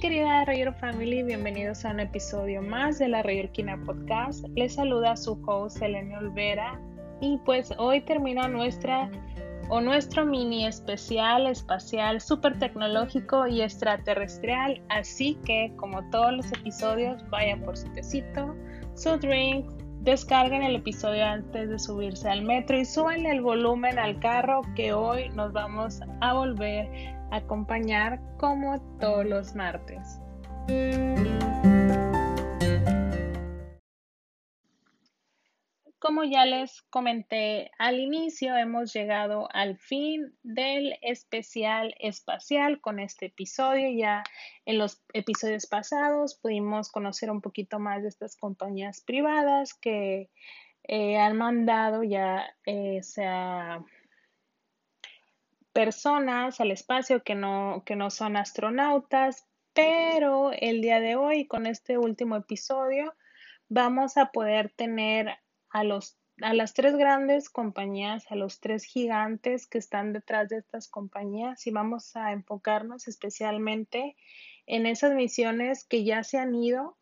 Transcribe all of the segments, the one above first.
querida Rayor Family, bienvenidos a un episodio más de la Rayorquina Podcast. Les saluda su host Elena Olvera y pues hoy termina nuestra o nuestro mini especial espacial super tecnológico y extraterrestrial, así que como todos los episodios vayan por su tecito, su drink, descarguen el episodio antes de subirse al metro y suban el volumen al carro que hoy nos vamos a volver acompañar como todos los martes. Como ya les comenté al inicio, hemos llegado al fin del especial espacial con este episodio. Ya en los episodios pasados pudimos conocer un poquito más de estas compañías privadas que eh, han mandado ya eh, personas al espacio que no, que no son astronautas, pero el día de hoy con este último episodio vamos a poder tener a, los, a las tres grandes compañías, a los tres gigantes que están detrás de estas compañías y vamos a enfocarnos especialmente en esas misiones que ya se han ido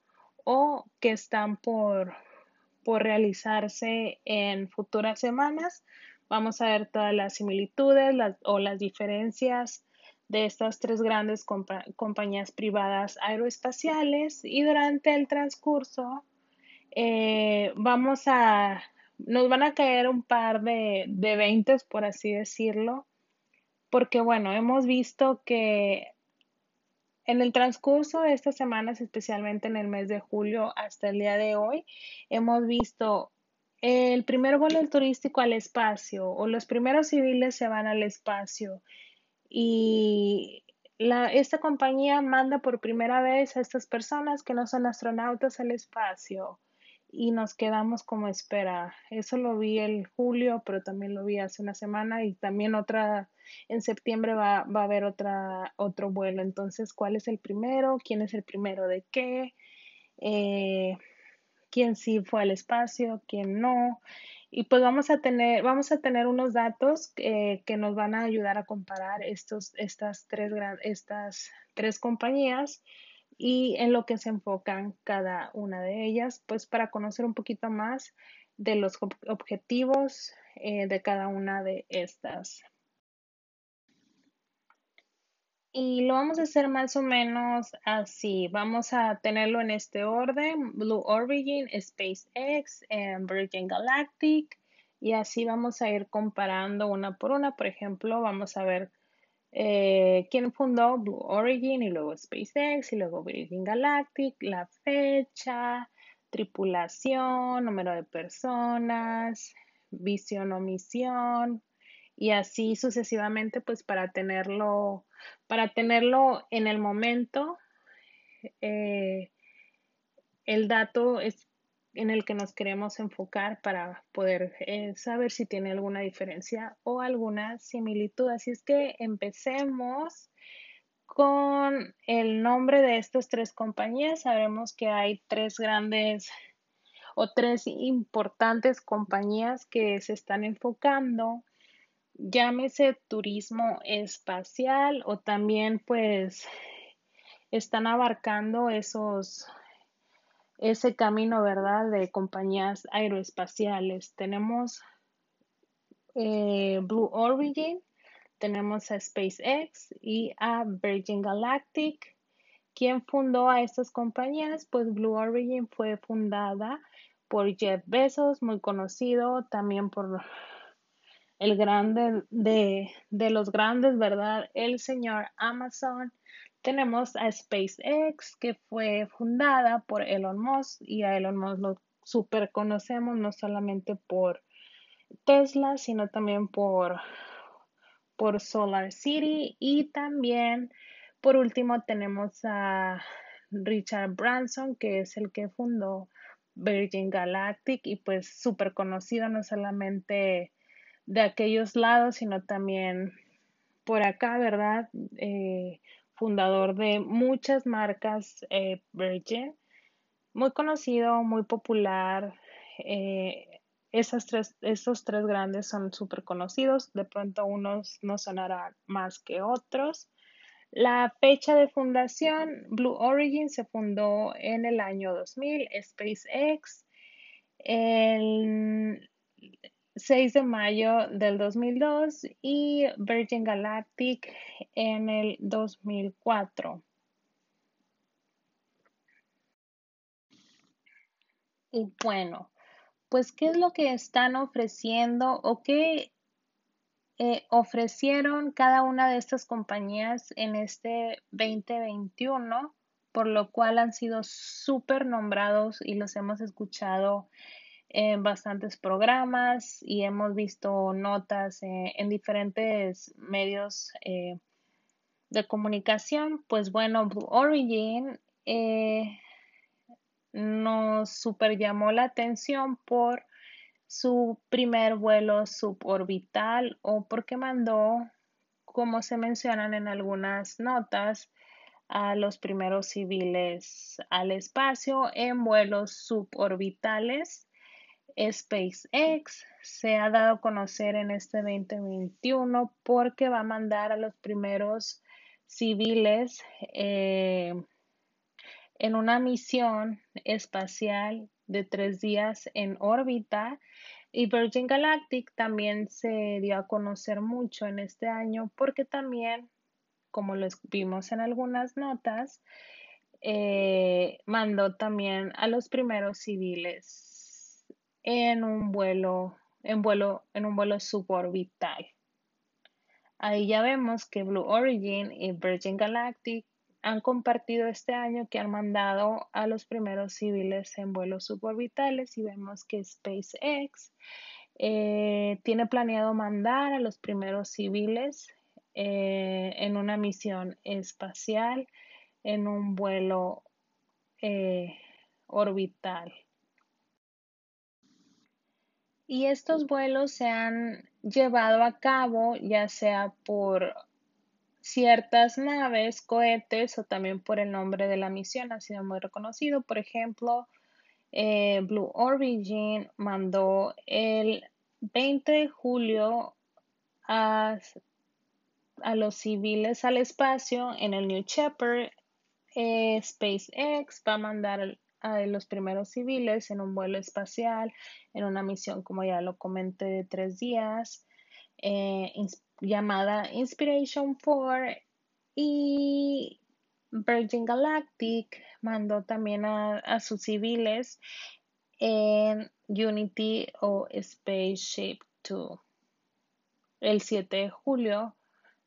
o que están por, por realizarse en futuras semanas. Vamos a ver todas las similitudes o las diferencias de estas tres grandes compañías privadas aeroespaciales y durante el transcurso eh, vamos a, nos van a caer un par de, de 20, por así decirlo, porque bueno, hemos visto que en el transcurso de estas semanas, especialmente en el mes de julio hasta el día de hoy, hemos visto el primer vuelo turístico al espacio o los primeros civiles se van al espacio y la, esta compañía manda por primera vez a estas personas que no son astronautas al espacio y nos quedamos como espera. Eso lo vi el julio, pero también lo vi hace una semana y también otra, en septiembre va, va a haber otra, otro vuelo. Entonces, ¿cuál es el primero? ¿Quién es el primero de qué? Eh, ¿Quién sí fue al espacio? ¿Quién no? Y pues vamos a tener, vamos a tener unos datos eh, que nos van a ayudar a comparar estos, estas, tres, estas tres compañías y en lo que se enfocan cada una de ellas, pues para conocer un poquito más de los objetivos eh, de cada una de estas. Y lo vamos a hacer más o menos así. Vamos a tenerlo en este orden: Blue Origin, SpaceX, Virgin Galactic. Y así vamos a ir comparando una por una. Por ejemplo, vamos a ver eh, quién fundó Blue Origin y luego SpaceX y luego Virgin Galactic, la fecha, tripulación, número de personas, visión o misión y así sucesivamente pues para tenerlo para tenerlo en el momento eh, el dato es en el que nos queremos enfocar para poder eh, saber si tiene alguna diferencia o alguna similitud. Así es que empecemos con el nombre de estas tres compañías. Sabemos que hay tres grandes o tres importantes compañías que se están enfocando, llámese turismo espacial o también pues están abarcando esos ese camino, ¿verdad?, de compañías aeroespaciales. Tenemos eh, Blue Origin, tenemos a SpaceX y a Virgin Galactic. ¿Quién fundó a estas compañías? Pues Blue Origin fue fundada por Jeff Bezos, muy conocido también por el grande de, de los grandes, ¿verdad? El señor Amazon tenemos a SpaceX, que fue fundada por Elon Musk y a Elon Musk lo super conocemos no solamente por Tesla, sino también por, por Solar City y también por último tenemos a Richard Branson, que es el que fundó Virgin Galactic y pues súper conocido no solamente de aquellos lados, sino también por acá, ¿verdad? Eh, fundador de muchas marcas eh, Virgin, muy conocido, muy popular. Eh, tres, esos tres grandes son súper conocidos, de pronto unos no sonarán más que otros, La fecha de fundación, Blue Origin se fundó en el año 2000, SpaceX el 6 de mayo del 2002 y Virgin Galactic en el 2004. Y bueno, pues ¿qué es lo que están ofreciendo o qué eh, ofrecieron cada una de estas compañías en este 2021? Por lo cual han sido súper nombrados y los hemos escuchado en bastantes programas y hemos visto notas eh, en diferentes medios eh, de comunicación. Pues bueno, Blue Origin eh, nos super llamó la atención por su primer vuelo suborbital o porque mandó, como se mencionan en algunas notas, a los primeros civiles al espacio en vuelos suborbitales SpaceX se ha dado a conocer en este 2021 porque va a mandar a los primeros civiles eh, en una misión espacial de tres días en órbita. Y Virgin Galactic también se dio a conocer mucho en este año porque también, como lo vimos en algunas notas, eh, mandó también a los primeros civiles en un vuelo, en vuelo, en un vuelo suborbital. Ahí ya vemos que Blue Origin y Virgin Galactic han compartido este año que han mandado a los primeros civiles en vuelos suborbitales y vemos que SpaceX eh, tiene planeado mandar a los primeros civiles eh, en una misión espacial en un vuelo eh, orbital. Y estos vuelos se han llevado a cabo ya sea por ciertas naves, cohetes o también por el nombre de la misión, ha sido muy reconocido. Por ejemplo, eh, Blue Origin mandó el 20 de julio a, los civiles al espacio en el New Shepard. Eh, SpaceX va a mandar a los primeros civiles en un vuelo espacial, en una misión, como ya lo comenté, de tres días, eh, llamada Inspiration 4 y Virgin Galactic mandó también a, sus civiles en Unity o Spaceship 2 el 7 de julio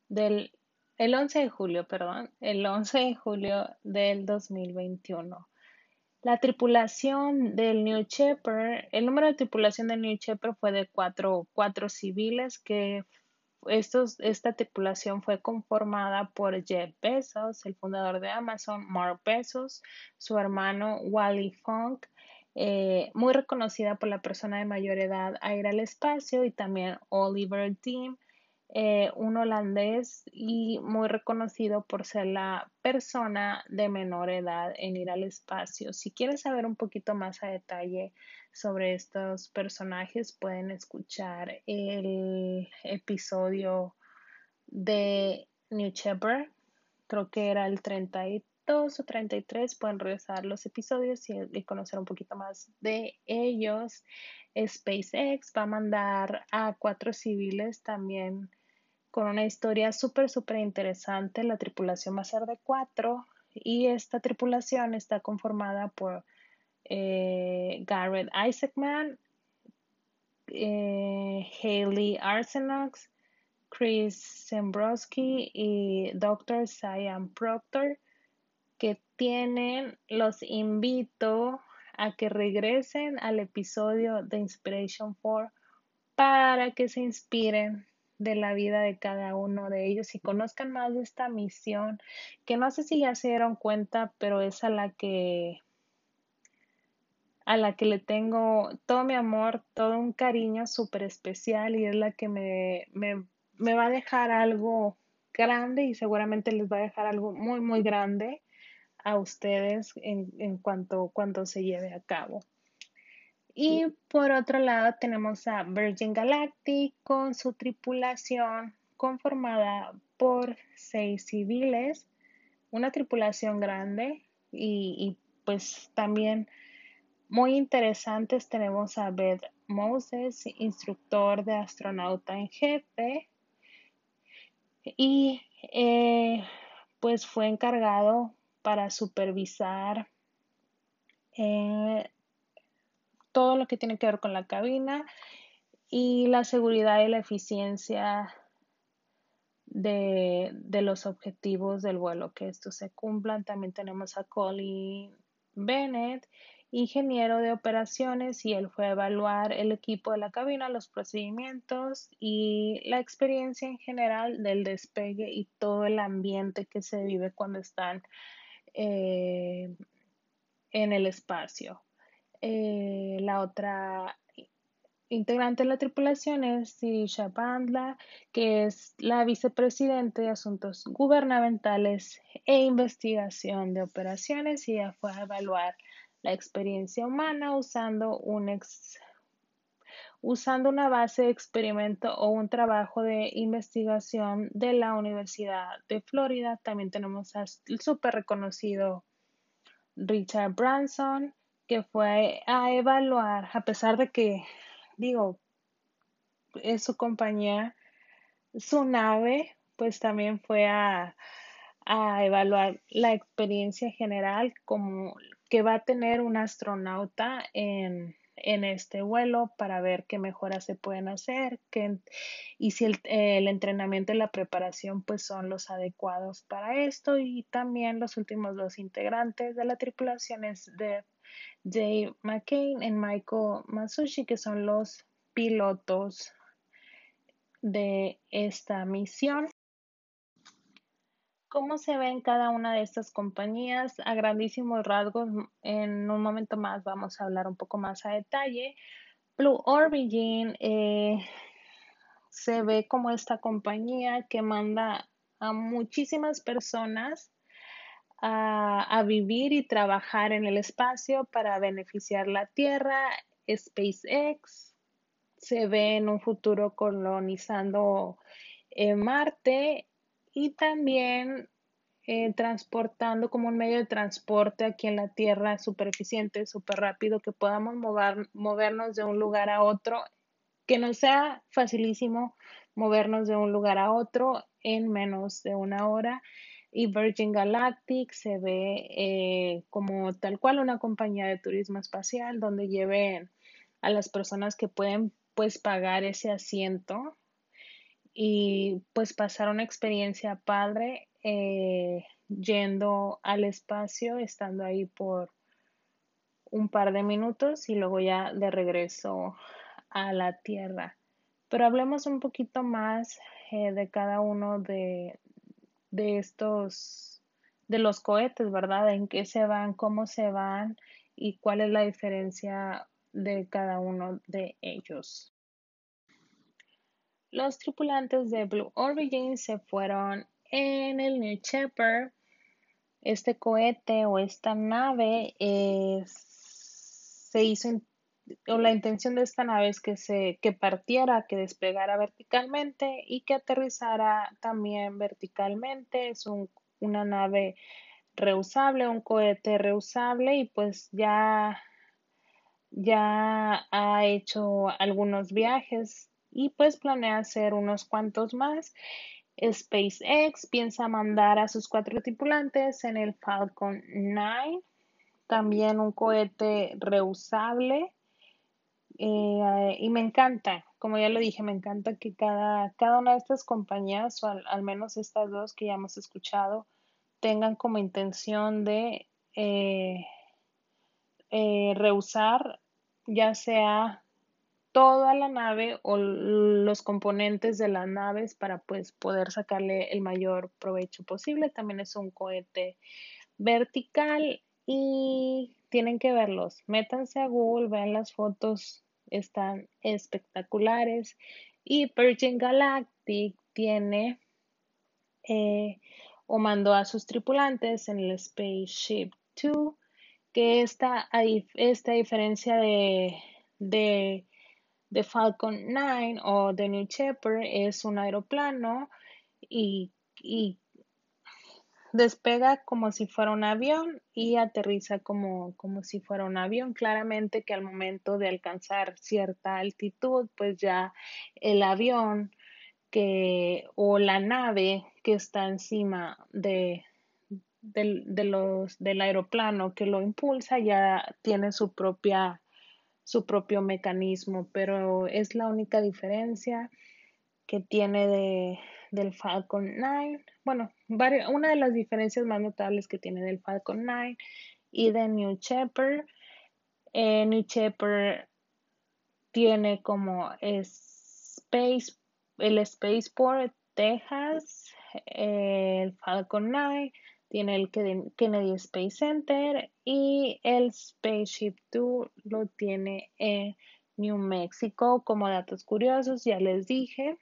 del el 11 de julio, perdón, el 11 de julio del 2021. La tripulación del New Shepard, el número de tripulación del New Shepard fue de cuatro, cuatro civiles que estos, esta tripulación fue conformada por Jeff Bezos, el fundador de Amazon, Mark Bezos, su hermano Wally Funk, eh, muy reconocida por la persona de mayor edad a ir al espacio, y también Oliver Dean, eh, un holandés y muy reconocido por ser la persona de menor edad en ir al espacio. Si quieres saber un poquito más a detalle sobre estos personajes, pueden escuchar el episodio de New Shepard. Creo que era el 32 o 33. Pueden regresar los episodios y, y conocer un poquito más de ellos. SpaceX va a mandar a cuatro civiles también con una historia súper, súper interesante. La tripulación va a ser de cuatro y esta tripulación está conformada por eh, Garrett Isaacman, eh, Haley Arsenox, Chris Zembrowski y Dr. Sian Proctor, que tienen, los invito a que regresen al episodio de Inspiration 4 para que se inspiren de la vida de cada uno de ellos y conozcan más de esta misión, que no sé si ya se dieron cuenta, pero es a la que a la que le tengo todo mi amor, todo un cariño súper especial y es la que me, me, me va a dejar algo grande y seguramente les va a dejar algo muy, muy grande a ustedes en, en cuanto, cuando se lleve a cabo. Y por otro lado tenemos a Virgin Galactic con su tripulación conformada por seis civiles, una tripulación grande y, pues también muy interesantes. Tenemos a Beth Moses, instructor de astronauta en jefe, y eh, pues fue encargado para supervisar eh, todo lo que tiene que ver con la cabina y la seguridad y la eficiencia de, los objetivos del vuelo, que estos se cumplan. También tenemos a Colin Bennett, ingeniero de operaciones, y él fue a evaluar el equipo de la cabina, los procedimientos y la experiencia en general del despegue y todo el ambiente que se vive cuando están eh, en el espacio. Eh, la otra integrante de la tripulación es Sirisha Bandla, que es la vicepresidente de Asuntos Gubernamentales e Investigación de Operaciones y ella fue a evaluar la experiencia humana usando un usando una base de experimento o un trabajo de investigación de la Universidad de Florida. También tenemos al súper reconocido Richard Branson, que fue a evaluar, a pesar de que, digo, es su compañía, su nave, pues también fue a, a evaluar la experiencia general como que va a tener un astronauta en, este vuelo para ver qué mejoras se pueden hacer y si el, el, entrenamiento y la preparación pues son los adecuados para esto y también los últimos dos integrantes de la tripulación es de Jay McCain y Michael Masushi que son los pilotos de esta misión cómo se ve en cada una de estas compañías a grandísimos rasgos. En un momento más vamos a hablar un poco más a detalle. Blue Origin eh, se ve como esta compañía que manda a muchísimas personas a, vivir y trabajar en el espacio para beneficiar la Tierra. SpaceX se ve en un futuro colonizando eh, Marte y también eh, transportando como un medio de transporte aquí en la Tierra súper eficiente, súper rápido, que podamos mover, movernos de un lugar a otro, que nos sea facilísimo movernos de un lugar a otro en menos de una hora. Y Virgin Galactic se ve eh, como tal cual una compañía de turismo espacial donde lleven a las personas que pueden pues pagar ese asiento y pues pasar una experiencia padre eh, yendo al espacio, estando ahí por un par de minutos y luego ya de regreso a la Tierra. Pero hablemos un poquito más eh, de cada uno de, de estos, de los cohetes, ¿verdad? En qué se van, cómo se van y cuál es la diferencia de cada uno de ellos. Los tripulantes de Blue Origin se fueron en el New Shepard. Este cohete o esta nave se hizo o la intención de esta nave es que se que partiera, que despegara verticalmente y que aterrizara también verticalmente. Es una nave reusable, un cohete reusable y pues ya ya ha hecho algunos viajes y pues planea hacer unos cuantos más. SpaceX piensa mandar a sus cuatro tripulantes en el Falcon 9, también un cohete reusable. Eh, y me encanta, como ya lo dije, me encanta que cada, cada una de estas compañías, o al, menos estas dos que ya hemos escuchado, tengan como intención de eh, eh, reusar ya sea toda la nave o los componentes de las naves para pues poder sacarle el mayor provecho posible. También es un cohete vertical y tienen que verlos. Métanse a Google, vean las fotos, están espectaculares. Y Virgin Galactic tiene eh, o mandó a sus tripulantes en el Spaceship 2, que esta, esta diferencia de, de Falcon 9 o de New Shepard es un aeroplano y, y despega como si fuera un avión y aterriza como, como si fuera un avión. Claramente que al momento de alcanzar cierta altitud, pues ya el avión que, o la nave que está encima de, del aeroplano que lo impulsa ya tiene su propia su propio mecanismo, pero es la única diferencia que tiene de, del Falcon 9. Bueno, una de las diferencias más notables que tiene del Falcon 9 y de New Shepard. Eh, New Shepard tiene como Space, el Spaceport Texas, el Falcon 9 tiene el Kennedy Space Center y el Spaceship 2 lo tiene en New Mexico. Como datos curiosos, ya les dije,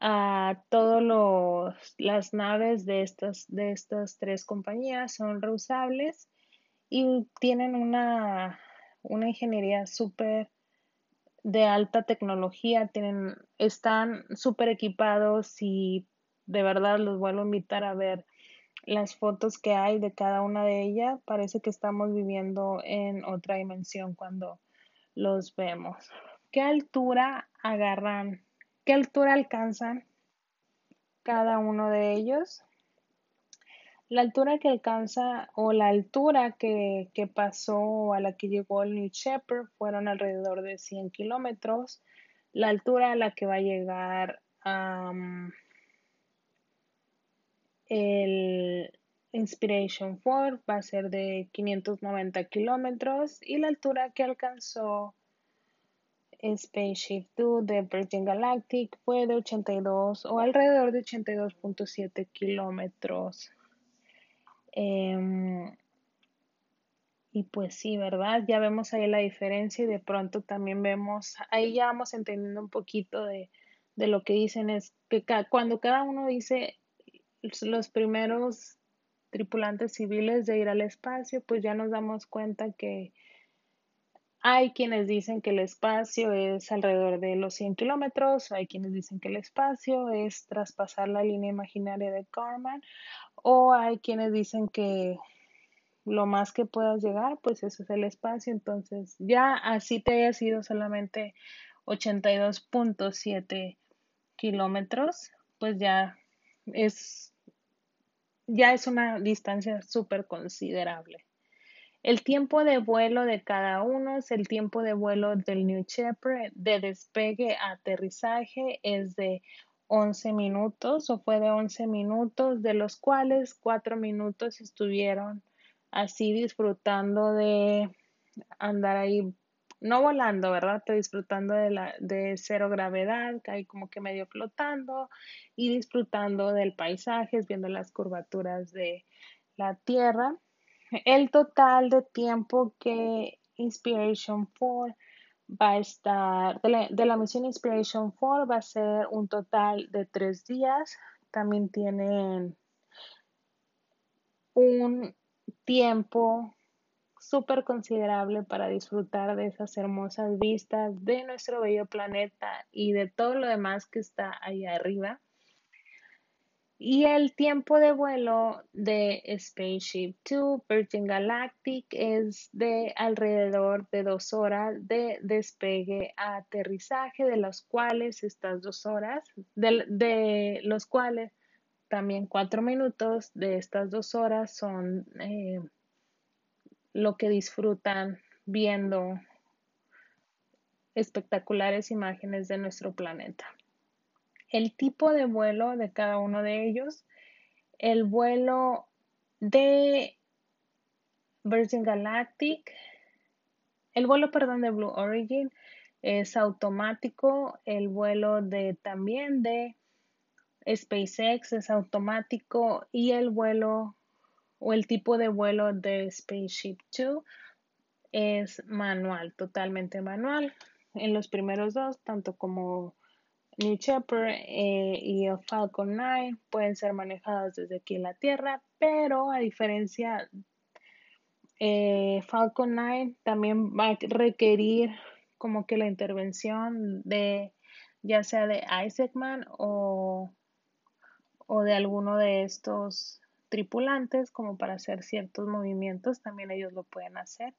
a todas las naves de estas, de estas tres compañías son reusables y tienen una, una ingeniería súper de alta tecnología, tienen, están súper equipados y de verdad los vuelvo a invitar a ver las fotos que hay de cada una de ellas, parece que estamos viviendo en otra dimensión cuando los vemos. ¿Qué altura agarran? ¿Qué altura alcanzan cada uno de ellos? La altura que alcanza o la altura que, que pasó a la que llegó el New Shepard fueron alrededor de 100 kilómetros. La altura a la que va a llegar el Inspiration 4 va a ser de 590 kilómetros y la altura que alcanzó Spaceship 2 de Virgin Galactic fue de 82 o alrededor de 82.7 kilómetros. Em, y pues sí, ¿verdad? Ya vemos ahí la diferencia y de pronto también vemos, ahí ya vamos entendiendo un poquito de, de lo que dicen, es que cuando cada uno dice los primeros tripulantes civiles de ir al espacio, pues ya nos damos cuenta que hay quienes dicen que el espacio es alrededor de los 100 kilómetros, hay quienes dicen que el espacio es traspasar la línea imaginaria de Karman, o hay quienes dicen que lo más que puedas llegar, pues eso es el espacio. Entonces, ya así te haya sido solamente 82.7 kilómetros, pues ya es ya es una distancia súper considerable. El tiempo de vuelo de cada uno es el tiempo de vuelo del New Shepard de despegue a aterrizaje es de 11 minutos o fue de 11 minutos, de los cuales 4 minutos estuvieron así disfrutando de andar ahí no volando, ¿verdad? Estoy disfrutando de, la, de cero gravedad, que hay como que medio flotando y disfrutando del paisaje, viendo las curvaturas de la Tierra. El total de tiempo que Inspiration 4 va a estar, de la, misión Inspiration 4 va a ser un total de tres días. También tienen un tiempo súper considerable para disfrutar de esas hermosas vistas de nuestro bello planeta y de todo lo demás que está ahí arriba. Y el tiempo de vuelo de Spaceship 2 Virgin Galactic es de alrededor de dos horas de despegue a aterrizaje, de los cuales estas dos horas, de, los cuales también cuatro minutos de estas dos horas son eh, lo que disfrutan viendo espectaculares imágenes de nuestro planeta. El tipo de vuelo de cada uno de ellos, el vuelo de Virgin Galactic, el vuelo, perdón, de Blue Origin es automático, el vuelo de también de SpaceX es automático y el vuelo o el tipo de vuelo de Spaceship 2 es manual, totalmente manual. En los primeros dos, tanto como New Shepard eh, y el Falcon 9 pueden ser manejados desde aquí en la Tierra, pero a diferencia, eh, Falcon 9 también va a requerir como que la intervención de ya sea de Isaacman o, o de alguno de estos tripulantes como para hacer ciertos movimientos, también ellos lo pueden hacer.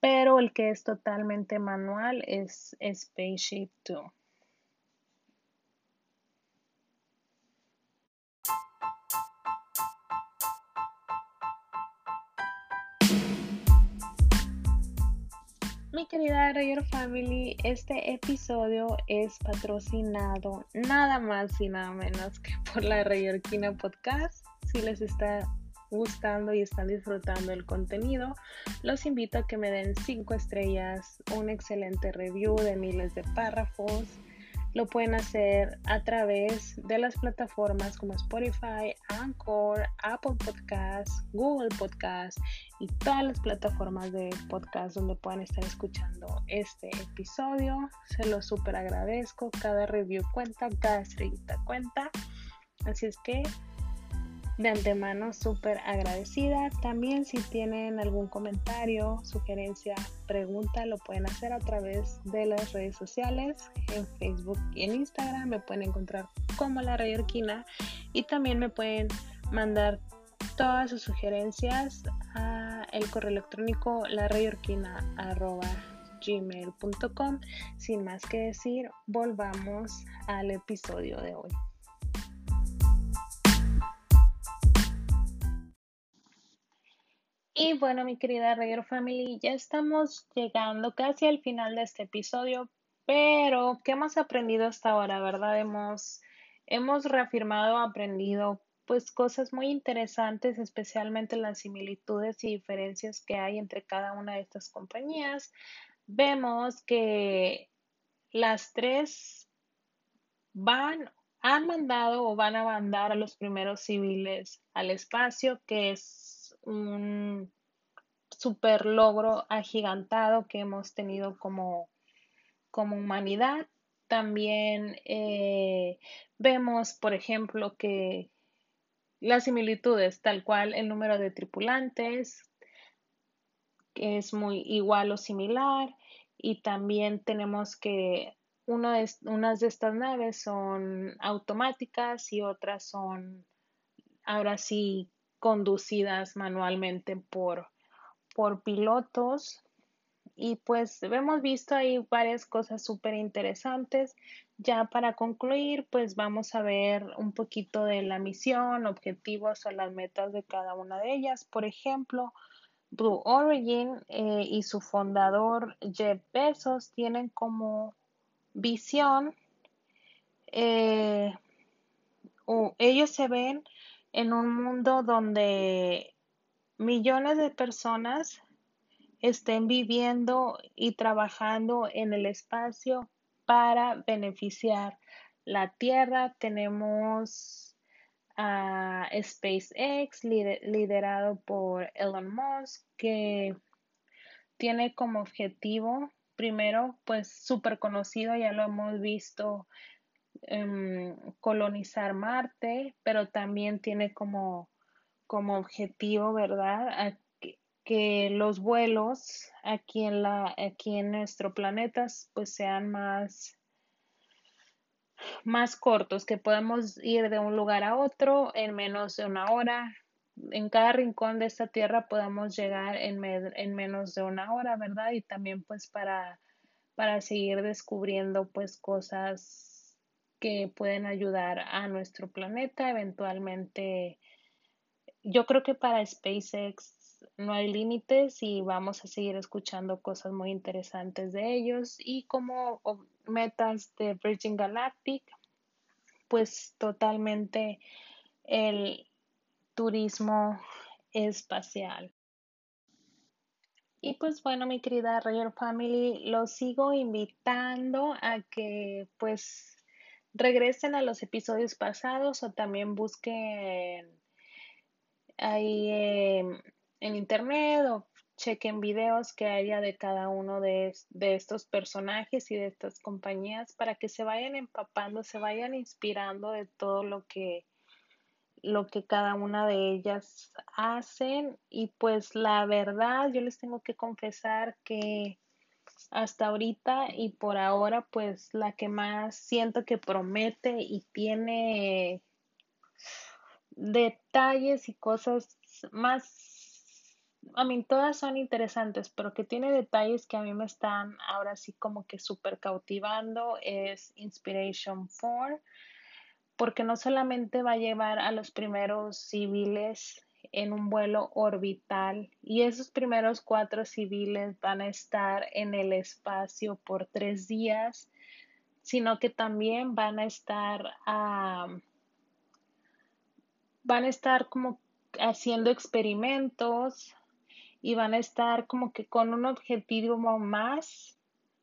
Pero el que es totalmente manual es Spaceship 2. Mi querida Rayor Family, este episodio es patrocinado nada más y nada menos que por la Rayorquina Podcast. Si les está gustando y están disfrutando el contenido, los invito a que me den 5 estrellas, un excelente review de miles de párrafos lo pueden hacer a través de las plataformas como Spotify, Anchor, Apple Podcasts, Google Podcasts y todas las plataformas de podcast donde puedan estar escuchando este episodio. Se lo súper agradezco. Cada review cuenta, cada estrellita cuenta. Así es que de antemano súper agradecida. También si tienen algún comentario, sugerencia, pregunta, lo pueden hacer a través de las redes sociales, en Facebook y en Instagram. Me pueden encontrar como la Orquina y también me pueden mandar todas sus sugerencias a el correo electrónico gmail.com Sin más que decir, volvamos al episodio de hoy. Y bueno, mi querida Rayor Family, ya estamos llegando casi al final de este episodio, pero ¿qué hemos aprendido hasta ahora, verdad? Hemos, hemos reafirmado, aprendido pues cosas muy interesantes, especialmente las similitudes y diferencias que hay entre cada una de estas compañías. Vemos que las tres van, han mandado o van a mandar a los primeros civiles al espacio, que es un super logro agigantado que hemos tenido como, como humanidad. También eh, vemos, por ejemplo, que las similitudes, tal cual el número de tripulantes, es muy igual o similar, y también tenemos que de, unas de estas naves son automáticas y otras son ahora sí conducidas manualmente por, por pilotos. Y pues hemos visto ahí varias cosas súper interesantes. Ya para concluir, pues vamos a ver un poquito de la misión, objetivos o las metas de cada una de ellas. Por ejemplo, Blue Origin eh, y su fundador Jeff Bezos tienen como visión, eh, o ellos se ven en un mundo donde millones de personas estén viviendo y trabajando en el espacio para beneficiar la Tierra. Tenemos a SpaceX liderado por Elon Musk que tiene como objetivo primero pues súper conocido ya lo hemos visto Em, colonizar Marte, pero también tiene como, como objetivo, ¿verdad? que, los vuelos aquí en, la, aquí en nuestro planeta pues sean más, más cortos, que podemos ir de un lugar a otro en menos de una hora. En cada rincón de esta tierra podemos llegar en, en menos de una hora, ¿verdad? Y también pues para, para seguir descubriendo pues cosas que pueden ayudar a nuestro planeta. Eventualmente, yo creo que para SpaceX no hay límites y vamos a seguir escuchando cosas muy interesantes de ellos. Y como metas de Virgin Galactic, pues totalmente el turismo espacial. Y pues bueno, mi querida Roger Family, los sigo invitando a que pues regresen a los episodios pasados o también busquen ahí en internet o chequen videos que haya de cada uno de, de, estos personajes y de estas compañías para que se vayan empapando, se vayan inspirando de todo lo que lo que cada una de ellas hacen. Y pues la verdad yo les tengo que confesar que hasta ahorita y por ahora pues la que más siento que promete y tiene detalles y cosas más, a mí todas son interesantes, pero que tiene detalles que a mí me están ahora sí como que súper cautivando es Inspiration 4, porque no solamente va a llevar a los primeros civiles en un vuelo orbital y esos primeros cuatro civiles van a estar en el espacio por tres días, sino que también van a estar a van a estar como haciendo experimentos y van a estar como que con un objetivo más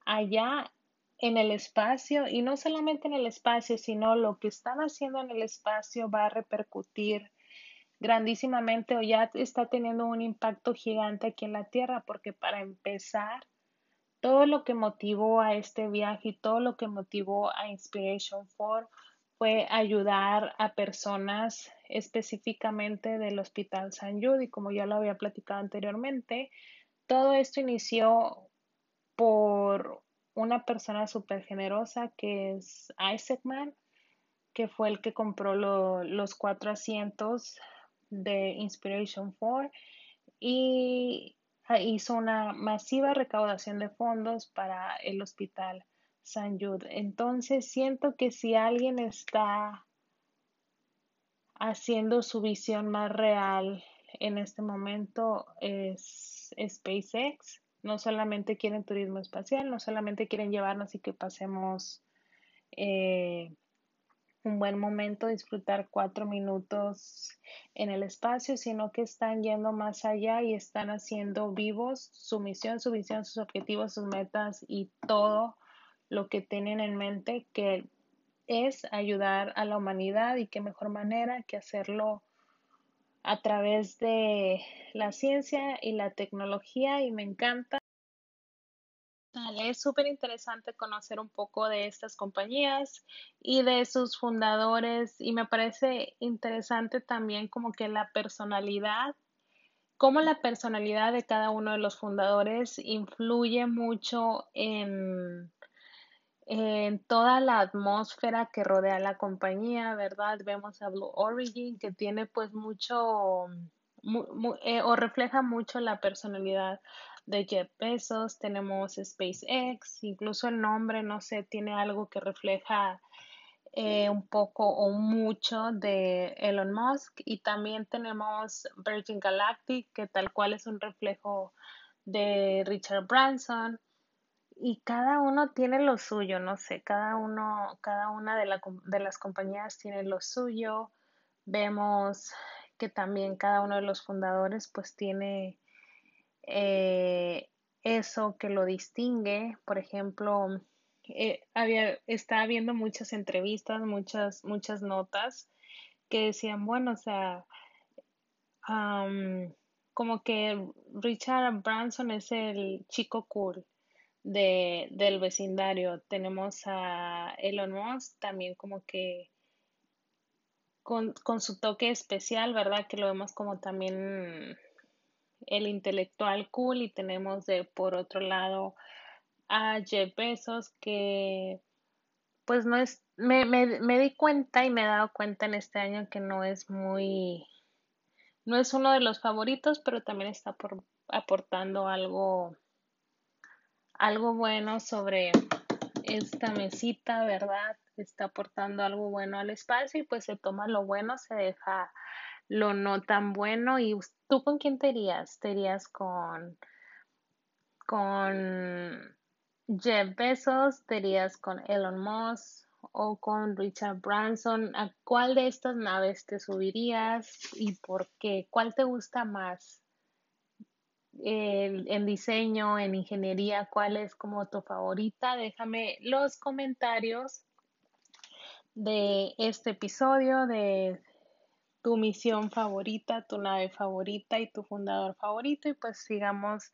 allá en el espacio y no solamente en el espacio, sino lo que están haciendo en el espacio va a repercutir grandísimamente o ya está teniendo un impacto gigante aquí en la Tierra, porque para empezar, todo lo que motivó a este viaje y todo lo que motivó a Inspiration 4 fue ayudar a personas específicamente del Hospital San Jude y como ya lo había platicado anteriormente, todo esto inició por una persona súper generosa que es Isaacman, que fue el que compró los cuatro asientos de Inspiration 4 y hizo una masiva recaudación de fondos para el hospital San. Entonces siento que si alguien está haciendo su visión más real en este momento es SpaceX. No solamente quieren turismo espacial, no solamente quieren llevarnos y que pasemos eh, un buen momento, disfrutar cuatro minutos en el espacio, sino que están yendo más allá y están haciendo vivos su misión, su visión, sus objetivos, sus metas y todo lo que tienen en mente que es ayudar a la humanidad y qué mejor manera que hacerlo a través de la ciencia y la tecnología y me encanta. Es súper interesante conocer un poco de estas compañías y de sus fundadores y me parece interesante también como que la personalidad, cómo la personalidad de cada uno de los fundadores influye mucho en en toda la atmósfera que rodea la compañía, ¿verdad? Vemos a Blue Origin que tiene pues mucho eh, o refleja mucho la personalidad de Jeff Bezos, tenemos SpaceX, incluso el nombre, no sé, tiene algo que refleja eh, un poco o mucho de Elon Musk. Y también tenemos Virgin Galactic, que tal cual es un reflejo de Richard Branson y cada uno tiene lo suyo, no sé, cada uno, cada una de, de las compañías tiene lo suyo. Vemos que también cada uno de los fundadores pues tiene eh, eso que lo distingue. Por ejemplo, eh, había, estaba viendo muchas entrevistas, muchas, muchas notas que decían, bueno, o sea, como que Richard Branson es el chico cool de, del vecindario. Tenemos a Elon Musk también como que con, con su toque especial, ¿verdad? Que lo vemos como también el intelectual cool y tenemos de por otro lado a Jeff Bezos que pues no es, me, me, me di cuenta y me he dado cuenta en este año que no es muy, no es uno de los favoritos, pero también está por, aportando algo algo bueno sobre esta mesita, ¿verdad? Está aportando algo bueno al espacio y pues se toma lo bueno, se deja lo no tan bueno. ¿Y tú con quién te irías? ¿Te irías con, con Jeff Bezos? ¿Te irías con Elon Musk? ¿O con Richard Branson? ¿A cuál de estas naves te subirías y por qué? ¿Cuál te gusta más? En diseño, en ingeniería, cuál es como tu favorita. Déjame los comentarios de este episodio, de tu misión favorita, tu nave favorita y tu fundador favorito y pues sigamos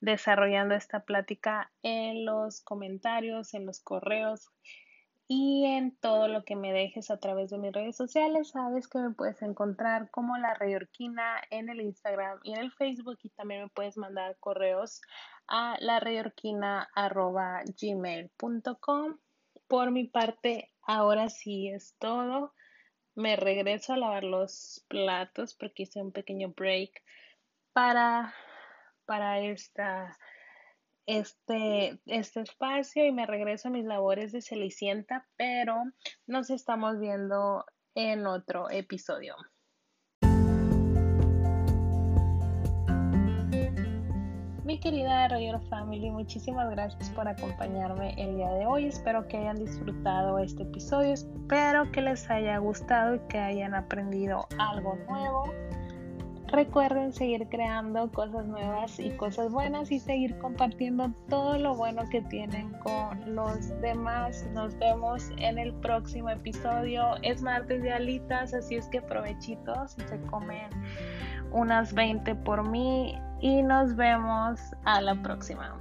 desarrollando esta plática en los comentarios, en los correos y en todo lo que me dejes a través de mis redes sociales. Sabes que me puedes encontrar como la Reyorquina en el Instagram y en el Facebook y también me puedes mandar correos a la gmail.com. Por mi parte, ahora sí es todo. Me regreso a lavar los platos porque hice un pequeño break para, para esta este, este espacio y me regreso a mis labores de Celicienta, pero nos estamos viendo en otro episodio. Mi querida Roger Family, muchísimas gracias por acompañarme el día de hoy. Espero que hayan disfrutado este episodio, espero que les haya gustado y que hayan aprendido algo nuevo. Recuerden seguir creando cosas nuevas y cosas buenas y seguir compartiendo todo lo bueno que tienen con los demás. Nos vemos en el próximo episodio. Es martes de alitas, así es que provechitos se comen unas 20 por mí y nos vemos a la próxima.